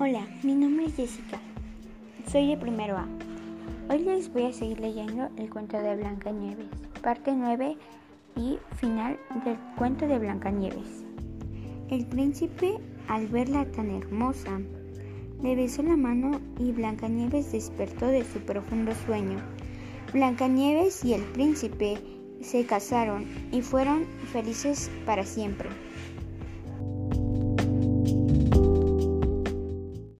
Hola, mi nombre es Jessica. Soy de primero A. Hoy les voy a seguir leyendo el cuento de Blancanieves, parte 9 y final del cuento de Blancanieves. El príncipe, al verla tan hermosa, le besó la mano y Blancanieves despertó de su profundo sueño. Blancanieves y el príncipe se casaron y fueron felices para siempre.